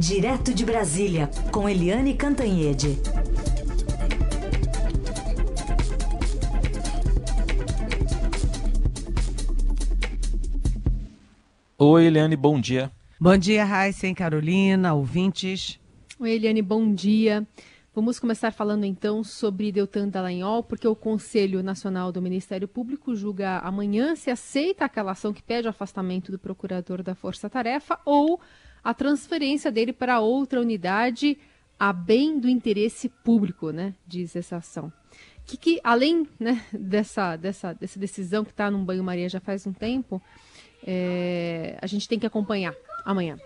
Direto de Brasília, com Eliane Cantanhede. Oi, Eliane, bom dia. Bom dia, Raíssa e Carolina, ouvintes. Oi, Eliane, bom dia. Vamos começar falando então sobre Deltan Dallagnol, porque o Conselho Nacional do Ministério Público julga amanhã se aceita aquela ação que pede o afastamento do procurador da Força Tarefa ou a transferência dele para outra unidade a bem do interesse público, né? Diz essa ação. Que, que além né, dessa, dessa, dessa decisão que está num banho-maria já faz um tempo, é, a gente tem que acompanhar amanhã.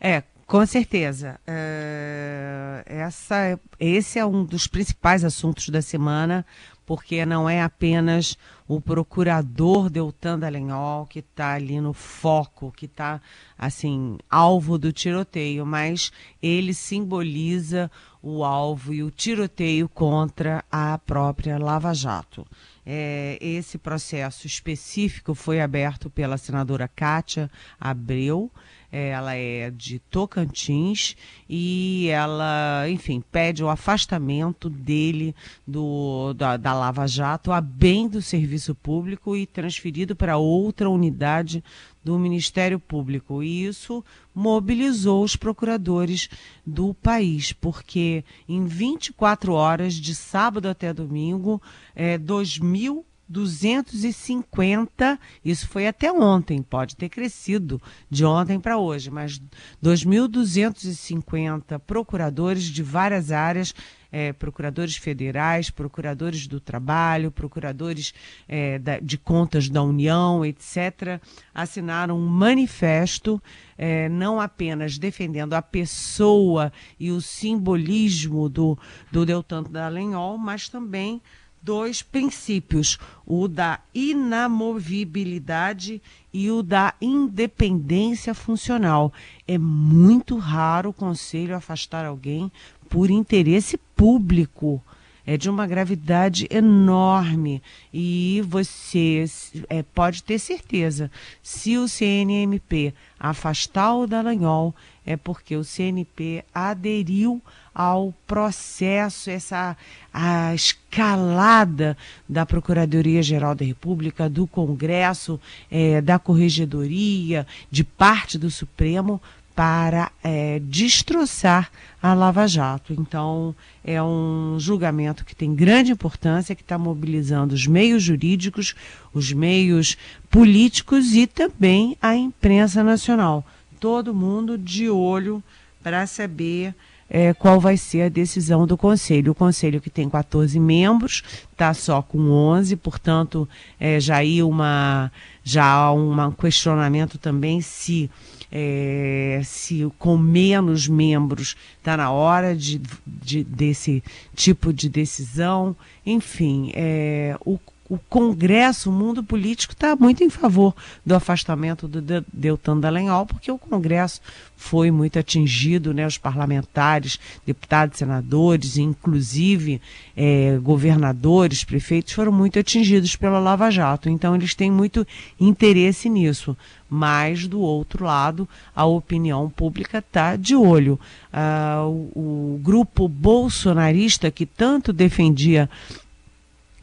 É, com certeza. É, essa, esse é um dos principais assuntos da semana, porque não é apenas o procurador Deltan Dallagnol que está ali no foco, que está, assim, alvo do tiroteio, mas ele simboliza o alvo e o tiroteio contra a própria Lava Jato. É, esse processo específico foi aberto pela senadora Kátia Abreu, ela é de Tocantins e ela, enfim, pede o afastamento dele do, da, da Lava Jato a bem do serviço público e transferido para outra unidade do Ministério Público. E isso mobilizou os procuradores do país, porque em 24 horas, de sábado até domingo, é, 2.000 250, isso foi até ontem, pode ter crescido de ontem para hoje, mas 2.250 procuradores de várias áreas, é, procuradores federais, procuradores do trabalho, procuradores é, da, de contas da União, etc., assinaram um manifesto, é, não apenas defendendo a pessoa e o simbolismo do, do Deltan Dallagnol, mas também dois princípios, o da inamovibilidade e o da independência funcional. É muito raro o conselho afastar alguém por interesse público. É de uma gravidade enorme. E você é, pode ter certeza, se o CNMP afastar o Dallagnol, é porque o CNP aderiu ao processo, essa a escalada da Procuradoria-Geral da República, do Congresso, é, da Corregedoria, de parte do Supremo, para é, destroçar a Lava Jato. Então, é um julgamento que tem grande importância, que está mobilizando os meios jurídicos, os meios políticos e também a imprensa nacional. Todo mundo de olho para saber é, qual vai ser a decisão do Conselho. O Conselho que tem 14 membros, está só com 11, portanto, é, já uma, já há um questionamento também se, é, se com menos membros está na hora de, de, desse tipo de decisão. Enfim, é, o o Congresso, o mundo político está muito em favor do afastamento do Deltan Dallagnol, porque o Congresso foi muito atingido, né, os parlamentares, deputados, senadores, inclusive é, governadores, prefeitos, foram muito atingidos pela Lava Jato. Então, eles têm muito interesse nisso. Mas, do outro lado, a opinião pública está de olho. Ah, o, o grupo bolsonarista, que tanto defendia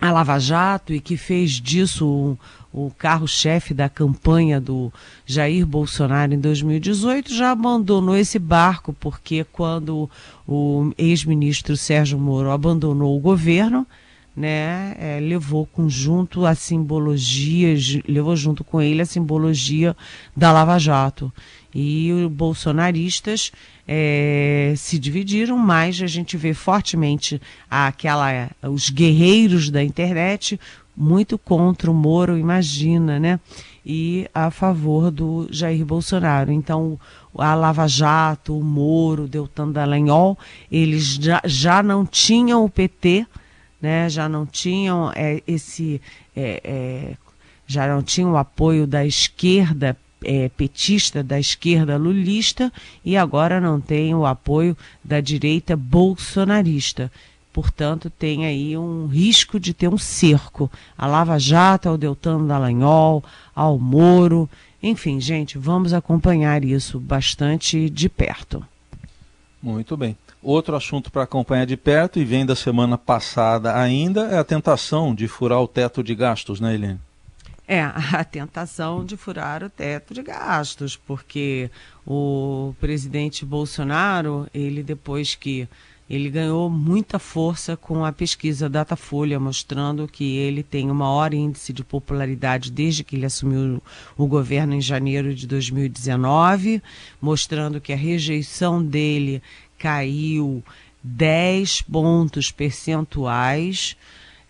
a Lava Jato e que fez disso o, o carro-chefe da campanha do Jair Bolsonaro em 2018, já abandonou esse barco, porque quando o ex-ministro Sérgio Moro abandonou o governo, né, é, levou conjunto a simbologia, levou junto com ele a simbologia da Lava Jato. E os bolsonaristas é, se dividiram, mas a gente vê fortemente aquela, os guerreiros da internet muito contra o Moro, imagina, né? E a favor do Jair Bolsonaro. Então, a Lava Jato, o Moro, Deltan Dallagnol, eles já, já não tinham o PT, né? já não tinham é, esse. É, é, já não tinham o apoio da esquerda é, petista, da esquerda lulista, e agora não tem o apoio da direita bolsonarista. Portanto, tem aí um risco de ter um cerco. A Lava Jato, ao Deltan Dallagnol, ao Moro. Enfim, gente, vamos acompanhar isso bastante de perto. Muito bem. Outro assunto para acompanhar de perto e vem da semana passada ainda é a tentação de furar o teto de gastos, né, Helene? É, a tentação de furar o teto de gastos, porque o presidente Bolsonaro, ele depois que ele ganhou muita força com a pesquisa Datafolha, mostrando que ele tem o maior índice de popularidade desde que ele assumiu o governo em janeiro de 2019, mostrando que a rejeição dele caiu 10 pontos percentuais.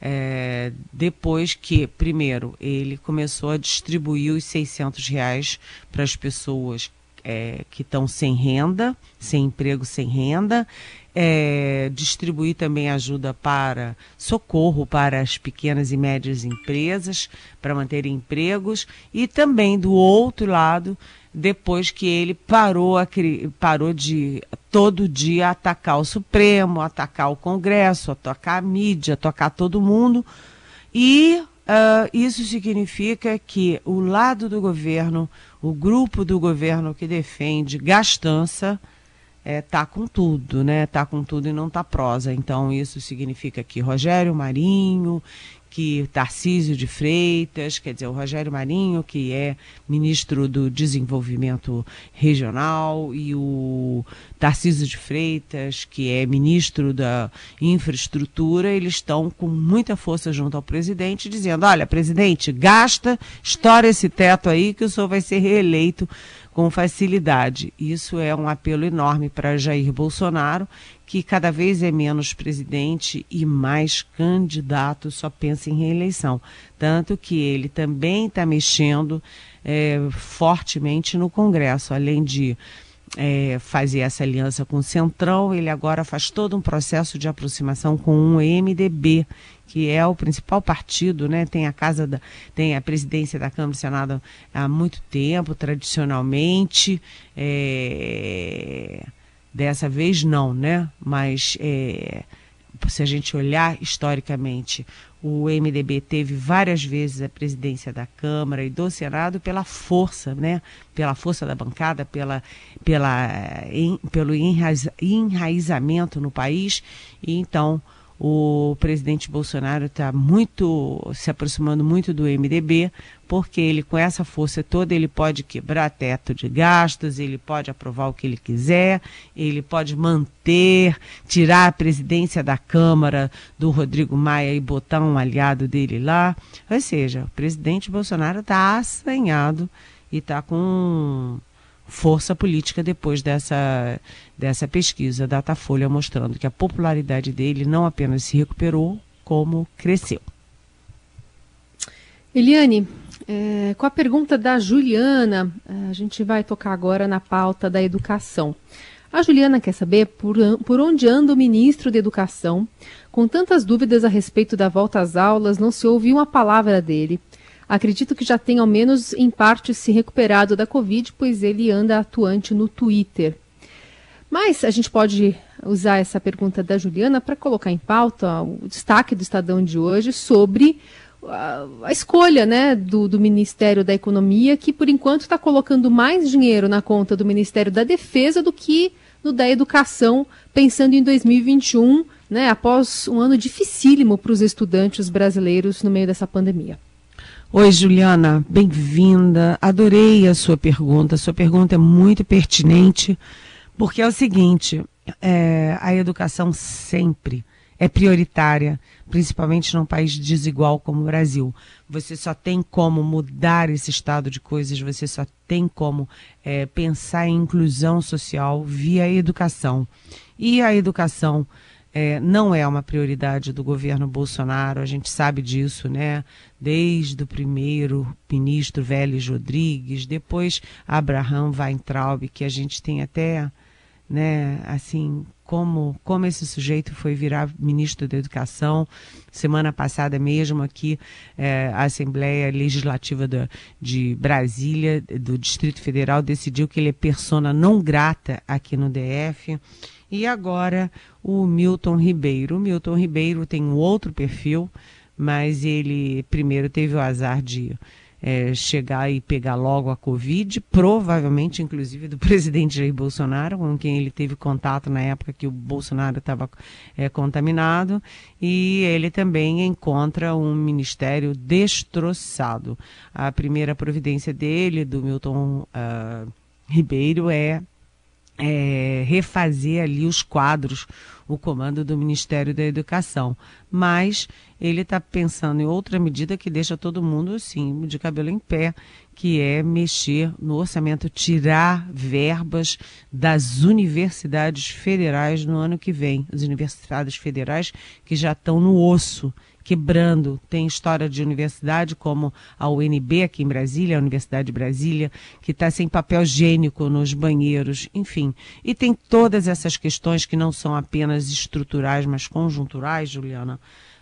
É, depois que, primeiro, ele começou a distribuir os 600 reais para as pessoas é, que estão sem renda, sem emprego, sem renda, é, distribuir também ajuda para socorro para as pequenas e médias empresas, para manter empregos, e também do outro lado, depois que ele parou, a, parou de todo dia atacar o Supremo, atacar o Congresso, atacar a mídia, atacar todo mundo. E uh, isso significa que o lado do governo, o grupo do governo que defende gastança, é, tá com tudo, né? Tá com tudo e não tá prosa. Então isso significa que Rogério Marinho, que Tarcísio de Freitas, quer dizer, o Rogério Marinho, que é ministro do Desenvolvimento Regional, e o Tarcísio de Freitas, que é ministro da Infraestrutura, eles estão com muita força junto ao presidente, dizendo: olha, presidente, gasta, estoura esse teto aí que o senhor vai ser reeleito com facilidade. Isso é um apelo enorme para Jair Bolsonaro, que cada vez é menos presidente e mais candidato, só pensa em reeleição. Tanto que ele também está mexendo é, fortemente no Congresso, além de é, fazer essa aliança com o Centrão, ele agora faz todo um processo de aproximação com o MDB, que é o principal partido, né? Tem a casa da, tem a presidência da Câmara e Senado há muito tempo, tradicionalmente. É, dessa vez não, né? Mas é, se a gente olhar historicamente, o MDB teve várias vezes a presidência da Câmara e do Senado pela força, né? Pela força da bancada, pela, pela, em, pelo enraizamento no país. E então o presidente Bolsonaro está muito se aproximando muito do MDB, porque ele com essa força toda ele pode quebrar teto de gastos, ele pode aprovar o que ele quiser, ele pode manter, tirar a presidência da Câmara do Rodrigo Maia e botar um aliado dele lá. Ou seja, o presidente Bolsonaro está assanhado e está com força política depois dessa, dessa pesquisa Datafolha mostrando que a popularidade dele não apenas se recuperou, como cresceu. Eliane, é, com a pergunta da Juliana, a gente vai tocar agora na pauta da educação. A Juliana quer saber por, por onde anda o ministro da Educação. Com tantas dúvidas a respeito da volta às aulas, não se ouviu uma palavra dele. Acredito que já tem ao menos em parte se recuperado da Covid, pois ele anda atuante no Twitter. Mas a gente pode usar essa pergunta da Juliana para colocar em pauta o destaque do Estadão de hoje sobre a, a escolha né, do, do, Ministério da Economia, que por enquanto está colocando mais dinheiro na conta do Ministério da Defesa do que no da Educação, pensando em 2021, né, após um ano dificílimo para os estudantes brasileiros no meio dessa pandemia. Oi, Juliana, bem-vinda. Adorei a sua pergunta. A sua pergunta é muito pertinente, porque é o seguinte: é, a educação sempre é prioritária, principalmente num país desigual como o Brasil. Você só tem como mudar esse estado de coisas, você só tem como é, pensar em inclusão social via educação. E a educação é, não é uma prioridade do governo Bolsonaro, a gente sabe disso, né? Desde o primeiro ministro Vélez Rodrigues, depois Abraham Weintraub, que a gente tem até, né, assim, como, como esse sujeito foi virar ministro da Educação. Semana passada mesmo aqui, é, a Assembleia Legislativa do, de Brasília, do Distrito Federal, decidiu que ele é persona não grata aqui no DF. E agora o Milton Ribeiro. O Milton Ribeiro tem um outro perfil, mas ele primeiro teve o azar de é, chegar e pegar logo a Covid, provavelmente, inclusive, do presidente Jair Bolsonaro, com quem ele teve contato na época que o Bolsonaro estava é, contaminado, e ele também encontra um ministério destroçado. A primeira providência dele, do Milton uh, Ribeiro, é é, refazer ali os quadros, o comando do Ministério da Educação. Mas ele está pensando em outra medida que deixa todo mundo assim, de cabelo em pé, que é mexer no orçamento, tirar verbas das universidades federais no ano que vem. As universidades federais que já estão no osso quebrando. Tem história de universidade como a UNB aqui em Brasília, a Universidade de Brasília, que está sem papel higiênico nos banheiros, enfim. E tem todas essas questões que não são apenas estruturais, mas conjunturais, Juliana,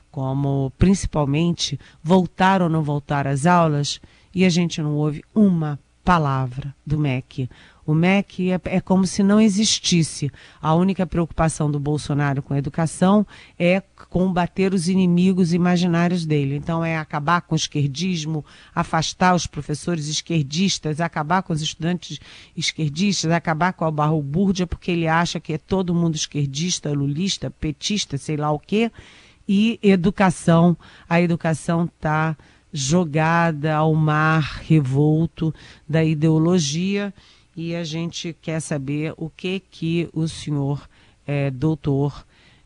como principalmente voltar ou não voltar às aulas, e a gente não ouve uma palavra do MEC. O MEC é, é, como se não existisse. A única preocupação do Bolsonaro com a educação é combater os inimigos imaginários dele. Então, é acabar com o esquerdismo, afastar os professores esquerdistas, acabar com os estudantes esquerdistas, acabar com a barrobúrdia, porque ele acha que é todo mundo esquerdista, lulista, petista, sei lá o quê. E educação, a educação está jogada ao mar revolto da ideologia e a gente quer saber o que que o senhor é, doutor,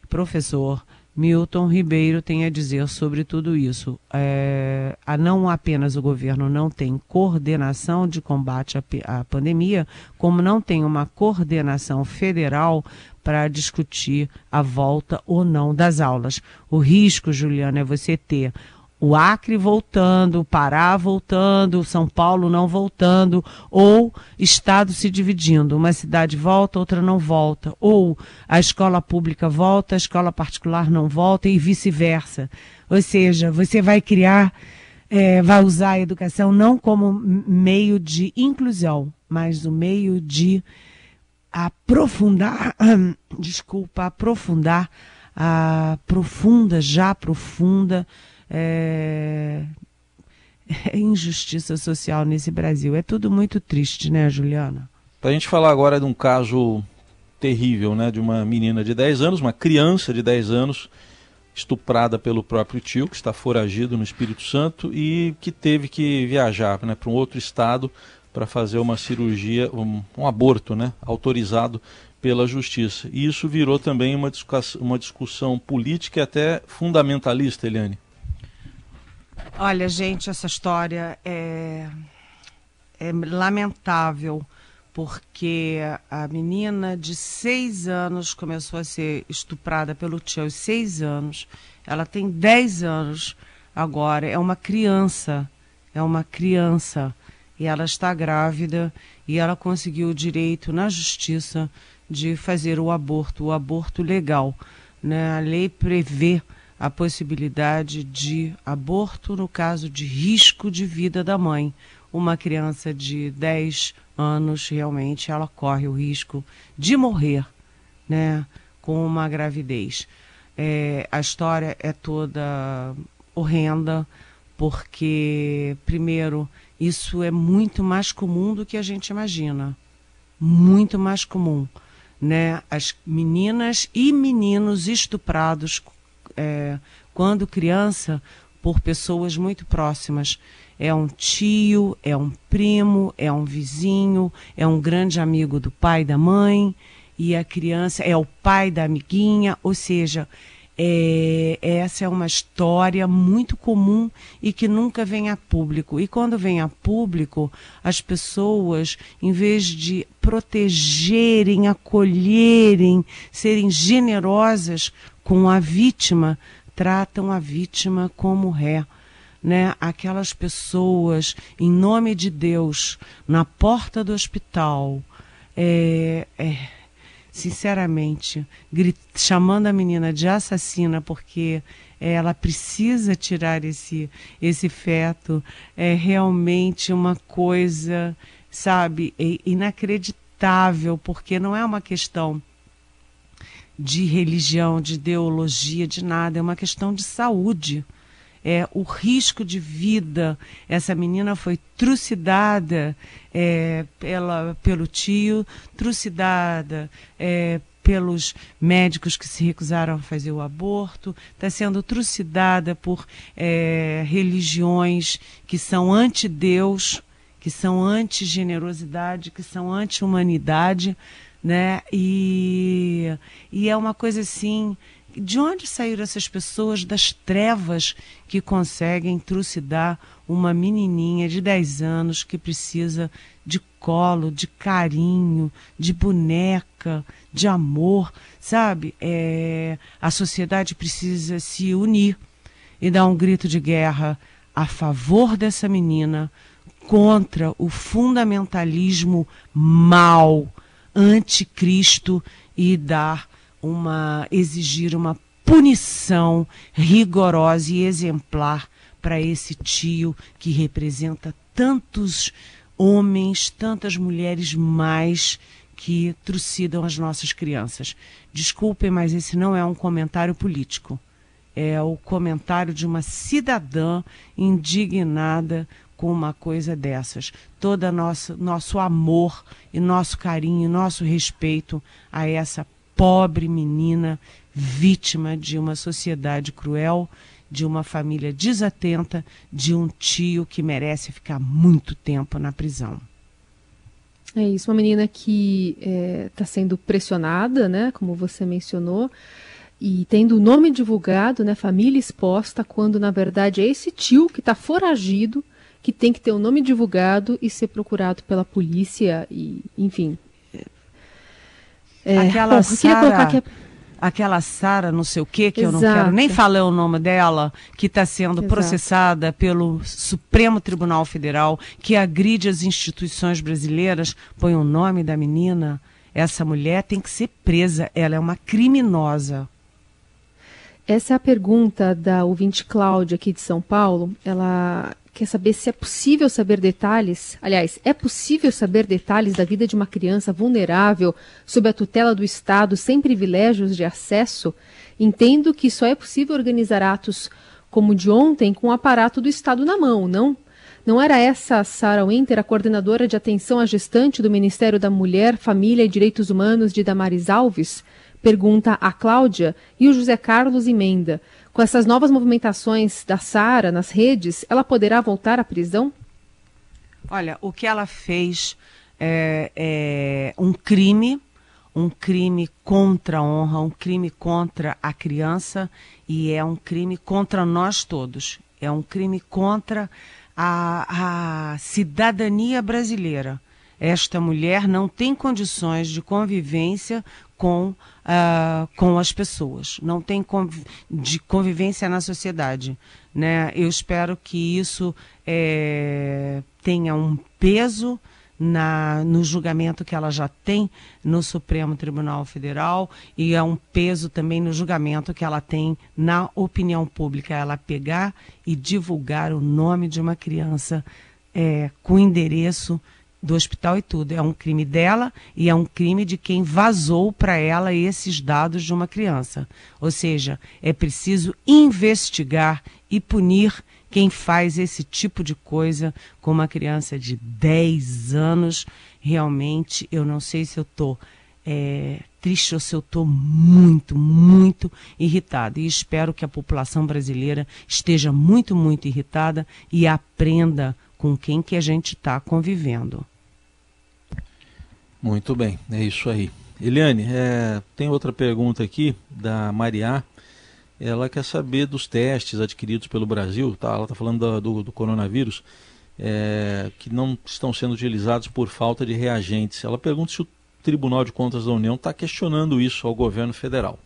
professor Milton Ribeiro tem a dizer sobre tudo isso. É, a não apenas o governo não tem coordenação de combate à, à pandemia, como não tem uma coordenação federal para discutir a volta ou não das aulas. O risco, Juliana, é você ter o Acre voltando, o Pará voltando, São Paulo não voltando, ou Estado se dividindo. Uma cidade volta, outra não volta. Ou a escola pública volta, a escola particular não volta e vice-versa. Ou seja, você vai criar, é, vai usar a educação não como meio de inclusão, mas o meio de aprofundar, desculpa, aprofundar a profunda, já profunda, é, é injustiça social nesse Brasil. É tudo muito triste, né, Juliana? Para a gente falar agora de um caso terrível, né, de uma menina de 10 anos, uma criança de 10 anos, estuprada pelo próprio tio, que está foragido no Espírito Santo e que teve que viajar né, para um outro estado para fazer uma cirurgia, um, um, aborto né, autorizado pela justiça. E isso virou também uma discussão, uma discussão política e até fundamentalista, Eliane. Olha, gente, essa história é, é lamentável, porque a menina de seis anos começou a ser estuprada pelo tio aos seis anos. Ela tem dez anos agora, é uma criança, é uma criança. E ela está grávida e ela conseguiu o direito na justiça de fazer o aborto, o aborto legal. Né? A lei prevê a possibilidade de aborto no caso de risco de vida da mãe. Uma criança de 10 anos, realmente, ela corre o risco de morrer né, com uma gravidez. É, a história é toda horrenda, porque, primeiro, isso é muito mais comum do que a gente imagina. Muito mais comum. Né? As meninas e meninos estuprados é, quando criança, por pessoas muito próximas. É um tio, é um primo, é um vizinho, é um grande amigo do pai da mãe, e a criança é o pai da amiguinha, ou seja, é, essa é uma história muito comum e que nunca vem a público. E quando vem a público, as pessoas, em vez de protegerem, acolherem, serem generosas com a vítima, tratam a vítima como ré. Né? Aquelas pessoas, em nome de Deus, na porta do hospital, é, é, sinceramente, chamando a menina de assassina porque ela precisa tirar esse, esse feto, é realmente uma coisa, sabe, é inacreditável, porque não é uma questão de religião, de ideologia, de nada, é uma questão de saúde. é, o risco de vida. Essa menina foi trucidada é, pela, pelo tio, trucidada é, pelos médicos que se recusaram a fazer o aborto, está sendo trucidada por é, religiões que são anti-Deus, que são anti-generosidade, que são anti-humanidade, né? E, e é uma coisa assim de onde saíram essas pessoas das trevas que conseguem trucidar uma menininha de 10 anos que precisa de colo, de carinho, de boneca, de amor, sabe? É, a sociedade precisa se unir e dar um grito de guerra a favor dessa menina contra o fundamentalismo mal, anticristo e dar uma exigir uma punição rigorosa e exemplar para esse tio que representa tantos homens, tantas mulheres mais que trucidam as nossas crianças. Desculpem, mas esse não é um comentário político. É o comentário de uma cidadã indignada com uma coisa dessas. Todo nosso, nosso amor e nosso carinho, nosso respeito a essa pobre menina vítima de uma sociedade cruel, de uma família desatenta, de um tio que merece ficar muito tempo na prisão. É isso, uma menina que está é, tá sendo pressionada, né, como você mencionou, e tendo o nome divulgado, né, família exposta, quando na verdade é esse tio que está foragido, que tem que ter o nome divulgado e ser procurado pela polícia, e enfim, é, aquela Sara, aquela Sara, não sei o que, que Exato. eu não quero nem falar o nome dela, que está sendo Exato. processada pelo Supremo Tribunal Federal, que agride as instituições brasileiras, põe o nome da menina. Essa mulher tem que ser presa, ela é uma criminosa. Essa é a pergunta da ouvinte Cláudia aqui de São Paulo. Ela quer saber se é possível saber detalhes. Aliás, é possível saber detalhes da vida de uma criança vulnerável sob a tutela do Estado sem privilégios de acesso? Entendo que só é possível organizar atos como o de ontem com o aparato do Estado na mão, não? Não era essa Sara Winter, a coordenadora de atenção à gestante do Ministério da Mulher, Família e Direitos Humanos de Damares Alves? Pergunta a Cláudia e o José Carlos emenda. Com essas novas movimentações da Sara nas redes, ela poderá voltar à prisão? Olha, o que ela fez é, é um crime, um crime contra a honra, um crime contra a criança e é um crime contra nós todos. É um crime contra a, a cidadania brasileira. Esta mulher não tem condições de convivência com, uh, com as pessoas, não tem conv de convivência na sociedade. Né? Eu espero que isso é, tenha um peso na, no julgamento que ela já tem no Supremo Tribunal Federal e é um peso também no julgamento que ela tem na opinião pública. Ela pegar e divulgar o nome de uma criança é, com endereço do hospital e tudo. É um crime dela e é um crime de quem vazou para ela esses dados de uma criança. Ou seja, é preciso investigar e punir quem faz esse tipo de coisa com uma criança de 10 anos. Realmente, eu não sei se eu estou é, triste ou se eu estou muito, muito irritada. E espero que a população brasileira esteja muito, muito irritada e aprenda com quem que a gente está convivendo. Muito bem, é isso aí. Eliane, é, tem outra pergunta aqui da Mariá. Ela quer saber dos testes adquiridos pelo Brasil, tá? ela está falando do, do, do coronavírus, é, que não estão sendo utilizados por falta de reagentes. Ela pergunta se o Tribunal de Contas da União está questionando isso ao governo federal.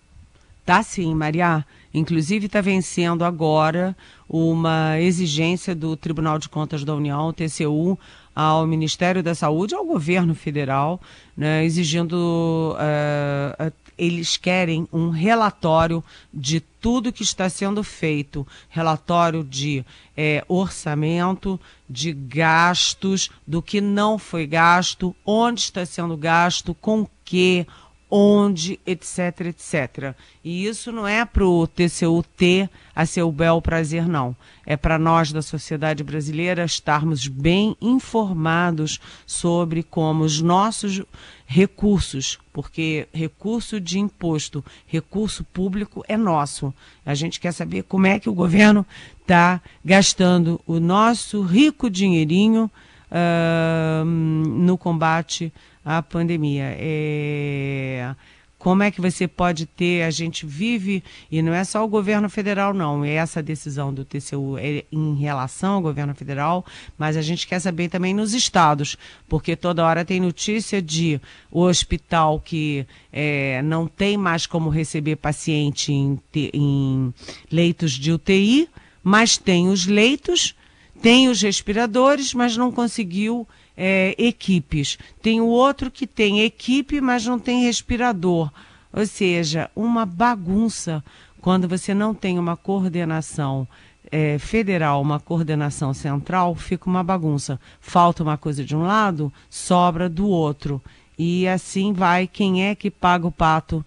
Tá sim, Maria. Inclusive está vencendo agora uma exigência do Tribunal de Contas da União, TCU, ao Ministério da Saúde, ao governo federal, né, exigindo. Uh, eles querem um relatório de tudo que está sendo feito relatório de é, orçamento, de gastos, do que não foi gasto, onde está sendo gasto, com que, onde, etc, etc. E isso não é para o TCU ter a seu bel prazer, não. É para nós da sociedade brasileira estarmos bem informados sobre como os nossos recursos, porque recurso de imposto, recurso público é nosso. A gente quer saber como é que o governo está gastando o nosso rico dinheirinho uh, no combate à pandemia. É, como é que você pode ter, a gente vive, e não é só o governo federal, não, é essa decisão do TCU é em relação ao governo federal, mas a gente quer saber também nos estados, porque toda hora tem notícia de o hospital que é, não tem mais como receber paciente em, em leitos de UTI, mas tem os leitos tem os respiradores, mas não conseguiu é, equipes. Tem o outro que tem equipe, mas não tem respirador. Ou seja, uma bagunça quando você não tem uma coordenação é, federal, uma coordenação central, fica uma bagunça. Falta uma coisa de um lado, sobra do outro. E assim vai. Quem é que paga o pato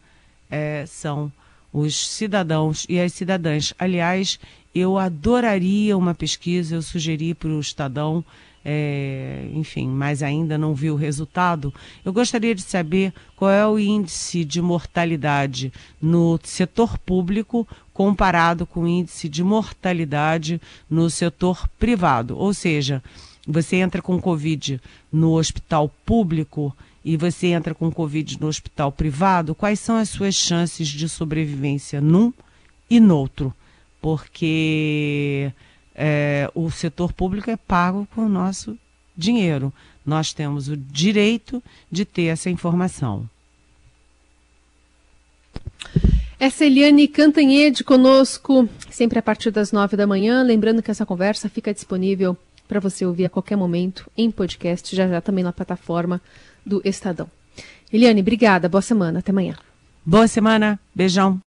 é, são os cidadãos e as cidadãs. Aliás, eu adoraria uma pesquisa, eu sugeri para o Estadão, é, enfim, mas ainda não vi o resultado. Eu gostaria de saber qual é o índice de mortalidade no setor público comparado com o índice de mortalidade no setor privado. Ou seja, você entra com Covid no hospital público e você entra com Covid no hospital privado, quais são as suas chances de sobrevivência num e no outro? Porque é, o setor público é pago com o nosso dinheiro. Nós temos o direito de ter essa informação. Essa Eliane Cantanhede conosco, sempre a partir das nove da manhã. Lembrando que essa conversa fica disponível para você ouvir a qualquer momento em podcast, já já também na plataforma do Estadão. Eliane, obrigada. Boa semana. Até amanhã. Boa semana. Beijão.